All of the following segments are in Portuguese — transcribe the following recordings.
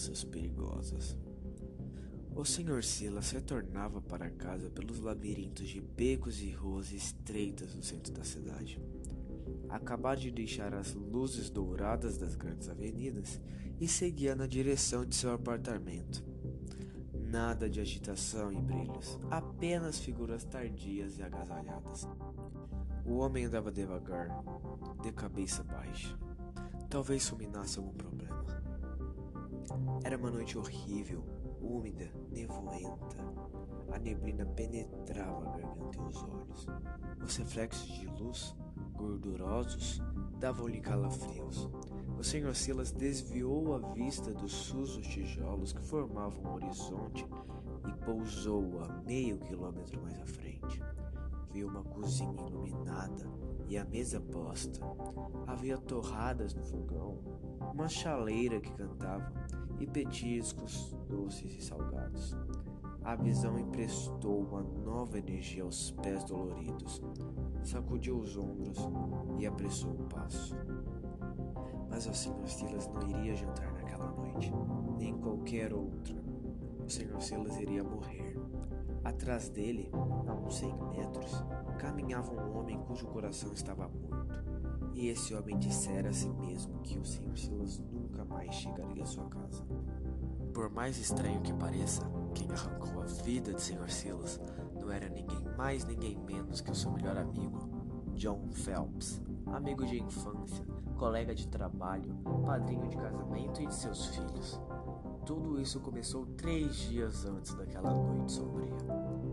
distâncias perigosas. O Sr. Silas retornava para casa pelos labirintos de becos e ruas estreitas no centro da cidade. Acabara de deixar as luzes douradas das grandes avenidas e seguia na direção de seu apartamento. Nada de agitação e brilhos, apenas figuras tardias e agasalhadas. O homem andava devagar, de cabeça baixa. Talvez fulminasse algum problema. Era uma noite horrível, úmida, nevoenta. A neblina penetrava a garganta e os olhos. Os reflexos de luz, gordurosos, davam-lhe calafrios. O senhor Silas desviou a vista dos sujos tijolos que formavam o horizonte e pousou a meio quilômetro mais à frente. Viu uma cozinha iluminada e a mesa posta. Havia torradas no fogão, uma chaleira que cantava e petiscos doces e salgados. A visão emprestou uma nova energia aos pés doloridos, sacudiu os ombros e apressou o passo. Mas o Sr. Silas não iria jantar naquela noite, nem qualquer outra. O Sr. Silas iria morrer. Atrás dele, a uns cem metros, caminhava um homem cujo coração estava morto. E esse homem dissera a si mesmo que o Sr. Silas nunca mais chegaria à sua casa. Por mais estranho que pareça, quem arrancou a vida de Sr. Silas não era ninguém mais, ninguém menos que o seu melhor amigo, John Phelps, amigo de infância, colega de trabalho, padrinho de casamento e de seus filhos. Tudo isso começou três dias antes daquela noite sombria.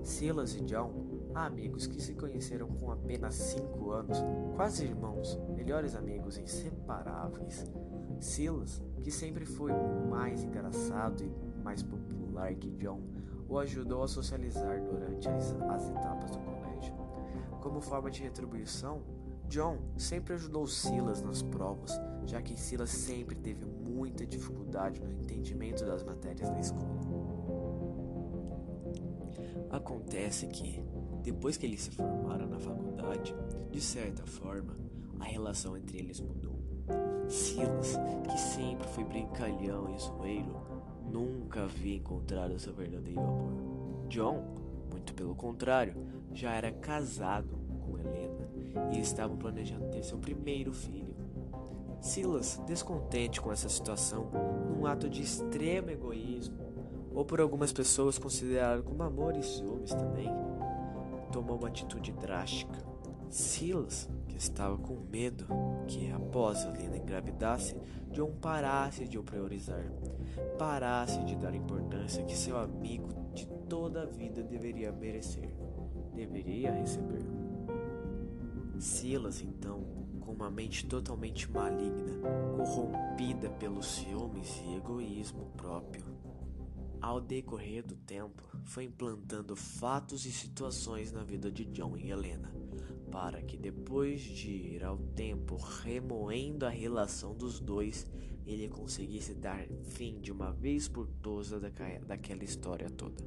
Silas e John amigos que se conheceram com apenas cinco anos, quase irmãos, melhores amigos inseparáveis. Silas, que sempre foi mais engraçado e mais popular que John, o ajudou a socializar durante as, as etapas do colégio. Como forma de retribuição, John sempre ajudou Silas nas provas, já que Silas sempre teve muita dificuldade no entendimento das matérias da escola. Acontece que, depois que eles se formaram na faculdade, de certa forma, a relação entre eles mudou. Silas, que sempre foi brincalhão e zoeiro, nunca havia encontrado seu verdadeiro amor. John, muito pelo contrário, já era casado e estavam planejando ter seu primeiro filho. Silas, descontente com essa situação, num ato de extremo egoísmo, ou por algumas pessoas considerado como amor e ciúmes também, tomou uma atitude drástica. Silas, que estava com medo que após a Lina engravidasse, John parasse de o priorizar, parasse de dar importância que seu amigo de toda a vida deveria merecer, deveria receber. Silas, então, com uma mente totalmente maligna, corrompida pelos ciúmes e egoísmo próprio, ao decorrer do tempo, foi implantando fatos e situações na vida de John e Helena, para que depois de ir ao tempo remoendo a relação dos dois, ele conseguisse dar fim de uma vez por todas daquela história toda.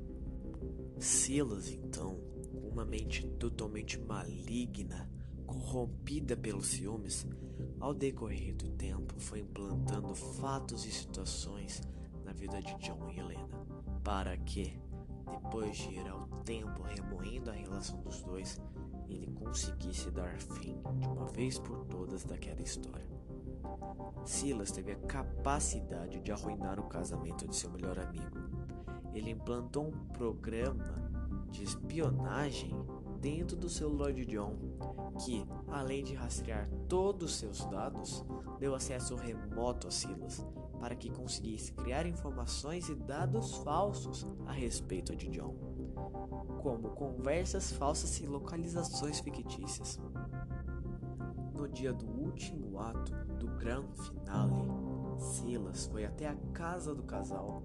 Silas, então, com uma mente totalmente maligna, corrompida pelos ciúmes, ao decorrer do tempo foi implantando fatos e situações na vida de John e Helena, para que, depois de ir ao tempo remoendo a relação dos dois, ele conseguisse dar fim de uma vez por todas daquela história. Silas teve a capacidade de arruinar o casamento de seu melhor amigo. Ele implantou um programa de espionagem dentro do celular de John, que, além de rastrear todos os seus dados, deu acesso remoto a Silas para que conseguisse criar informações e dados falsos a respeito de John, como conversas falsas e localizações fictícias. No dia do último ato do grande finale, Foi até a casa do casal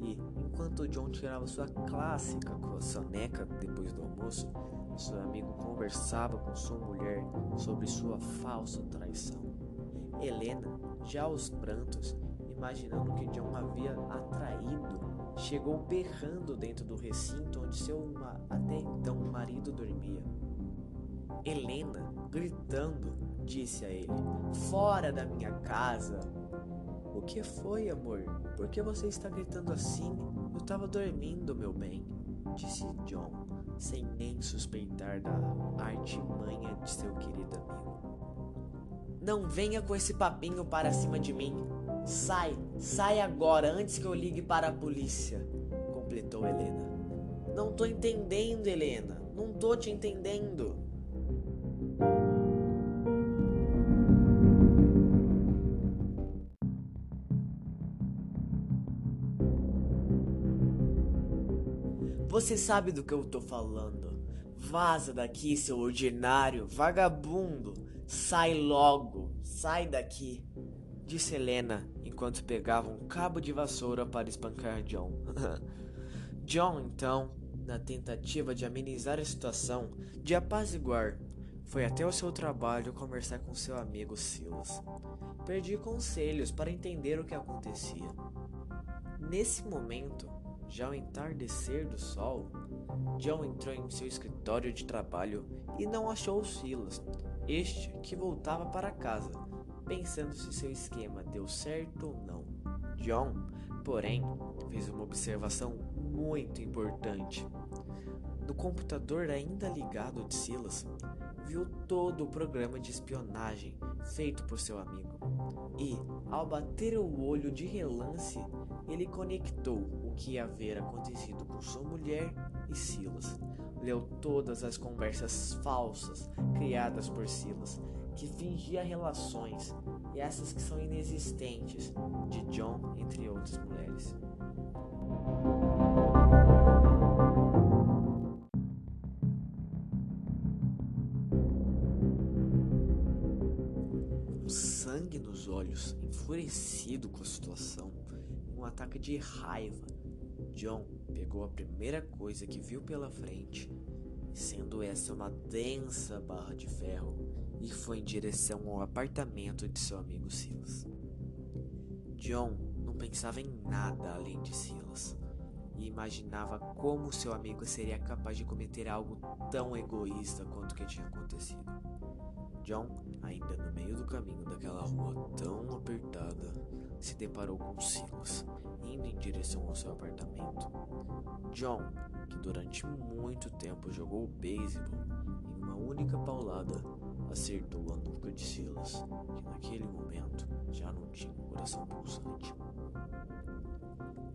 e, enquanto John tirava sua clássica soneca depois do almoço, seu amigo conversava com sua mulher sobre sua falsa traição. Helena, já aos prantos, imaginando que John havia atraído, chegou berrando dentro do recinto onde seu até então marido dormia. Helena, gritando, disse a ele: Fora da minha casa! O que foi, amor? Por que você está gritando assim? Eu estava dormindo, meu bem, disse John, sem nem suspeitar da artimanha de seu querido amigo. Não venha com esse papinho para cima de mim. Sai, sai agora antes que eu ligue para a polícia, completou Helena. Não tô entendendo, Helena. Não tô te entendendo. Você sabe do que eu tô falando. Vaza daqui, seu ordinário, vagabundo. Sai logo, sai daqui, disse Helena enquanto pegava um cabo de vassoura para espancar John. John, então, na tentativa de amenizar a situação, de apaziguar, foi até o seu trabalho conversar com seu amigo Silas. Perdi conselhos para entender o que acontecia. Nesse momento, já ao entardecer do sol, John entrou em seu escritório de trabalho e não achou Silas, este que voltava para casa, pensando se seu esquema deu certo ou não. John, porém, fez uma observação muito importante. No computador ainda ligado de Silas, viu todo o programa de espionagem feito por seu amigo. E, ao bater o olho de relance, ele conectou o que haver acontecido com sua mulher e Silas. Leu todas as conversas falsas criadas por Silas, que fingia relações, e essas que são inexistentes, de John entre outras mulheres. sangue nos olhos, enfurecido com a situação, um ataque de raiva, John pegou a primeira coisa que viu pela frente, sendo essa uma densa barra de ferro, e foi em direção ao apartamento de seu amigo Silas. John não pensava em nada além de Silas e imaginava como seu amigo seria capaz de cometer algo tão egoísta quanto o que tinha acontecido. John, ainda no meio do caminho daquela rua tão apertada, se deparou com Silas, indo em direção ao seu apartamento. John, que durante muito tempo jogou beisebol, em uma única paulada, acertou a nuca de Silas, que naquele momento já não tinha um coração pulsante.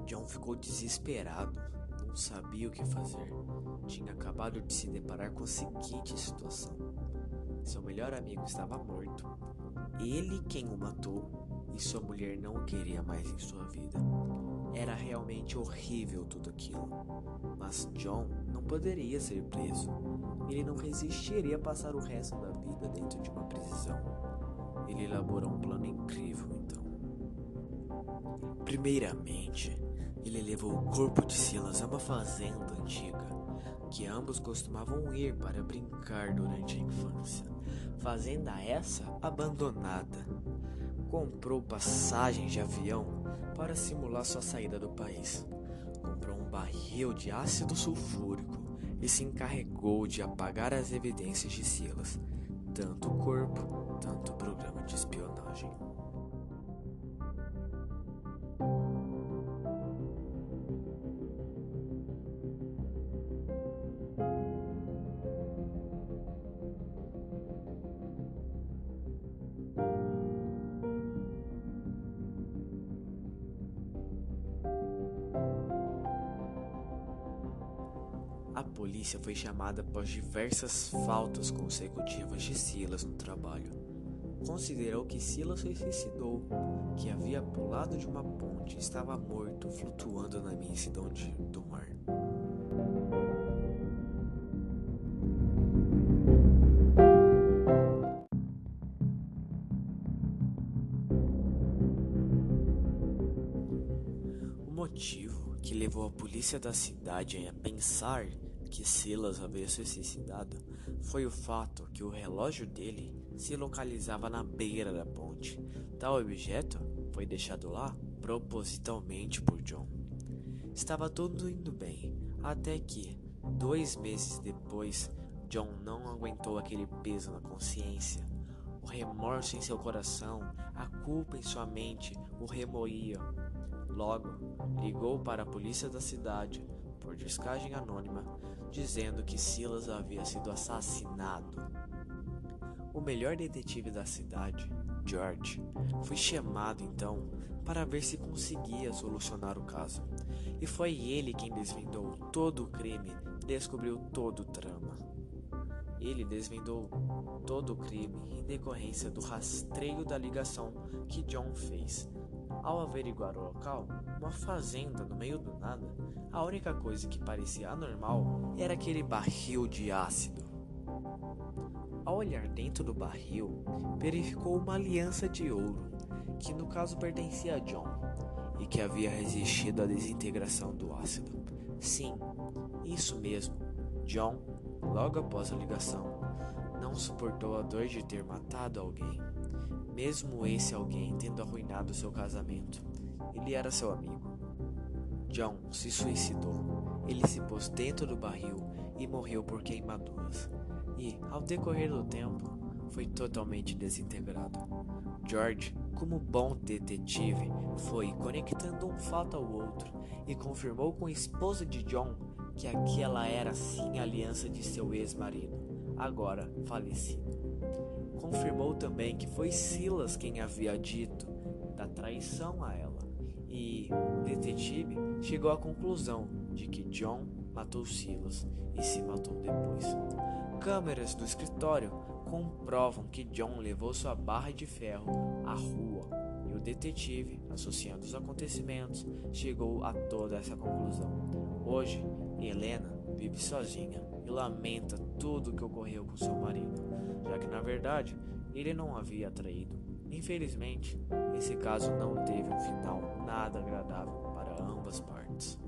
John ficou desesperado, não sabia o que fazer. Tinha acabado de se deparar com a seguinte situação seu melhor amigo estava morto. Ele quem o matou e sua mulher não o queria mais em sua vida. Era realmente horrível tudo aquilo. Mas John não poderia ser preso. Ele não resistiria a passar o resto da vida dentro de uma prisão. Ele elaborou um plano incrível então. Primeiramente, ele levou o corpo de Silas a uma fazenda antiga que ambos costumavam ir para brincar durante a infância. Fazenda essa abandonada. Comprou passagens de avião para simular sua saída do país. Comprou um barril de ácido sulfúrico e se encarregou de apagar as evidências de Silas, tanto o corpo, tanto o programa de espionagem. A polícia foi chamada após diversas faltas consecutivas de Silas no trabalho. Considerou que Silas se suicidou, que havia pulado de uma ponte e estava morto flutuando na imensidão do mar. O motivo que levou a polícia da cidade a pensar que Silas havia se suicidado foi o fato que o relógio dele se localizava na beira da ponte. Tal objeto foi deixado lá propositalmente por John. Estava tudo indo bem, até que, dois meses depois, John não aguentou aquele peso na consciência. O remorso em seu coração, a culpa em sua mente o remoía. Logo, ligou para a polícia da cidade, por descagem anônima, dizendo que Silas havia sido assassinado. O melhor detetive da cidade, George, foi chamado então para ver se conseguia solucionar o caso. E foi ele quem desvendou todo o crime, descobriu todo o trama. Ele desvendou todo o crime em decorrência do rastreio da ligação que John fez. Ao averiguar o local, uma fazenda no meio do nada, a única coisa que parecia anormal era aquele barril de ácido. Ao olhar dentro do barril, verificou uma aliança de ouro, que no caso pertencia a John, e que havia resistido à desintegração do ácido. Sim, isso mesmo. John, logo após a ligação, não suportou a dor de ter matado alguém, mesmo esse alguém tendo arruinado seu casamento. Ele era seu amigo. John se suicidou. Ele se pôs dentro do barril e morreu por queimaduras. E, ao decorrer do tempo, foi totalmente desintegrado. George, como bom detetive, foi conectando um fato ao outro e confirmou com a esposa de John que aquela era sim a aliança de seu ex-marido, agora falecido. Confirmou também que foi Silas quem havia dito da traição a ela, e o detetive chegou à conclusão de que John matou Silas e se matou depois. Câmeras do escritório comprovam que John levou sua barra de ferro à rua e o detetive, associando os acontecimentos, chegou a toda essa conclusão. Hoje, Helena vive sozinha e lamenta tudo o que ocorreu com seu marido, já que na verdade ele não havia traído. Infelizmente, esse caso não teve um final nada agradável para ambas partes.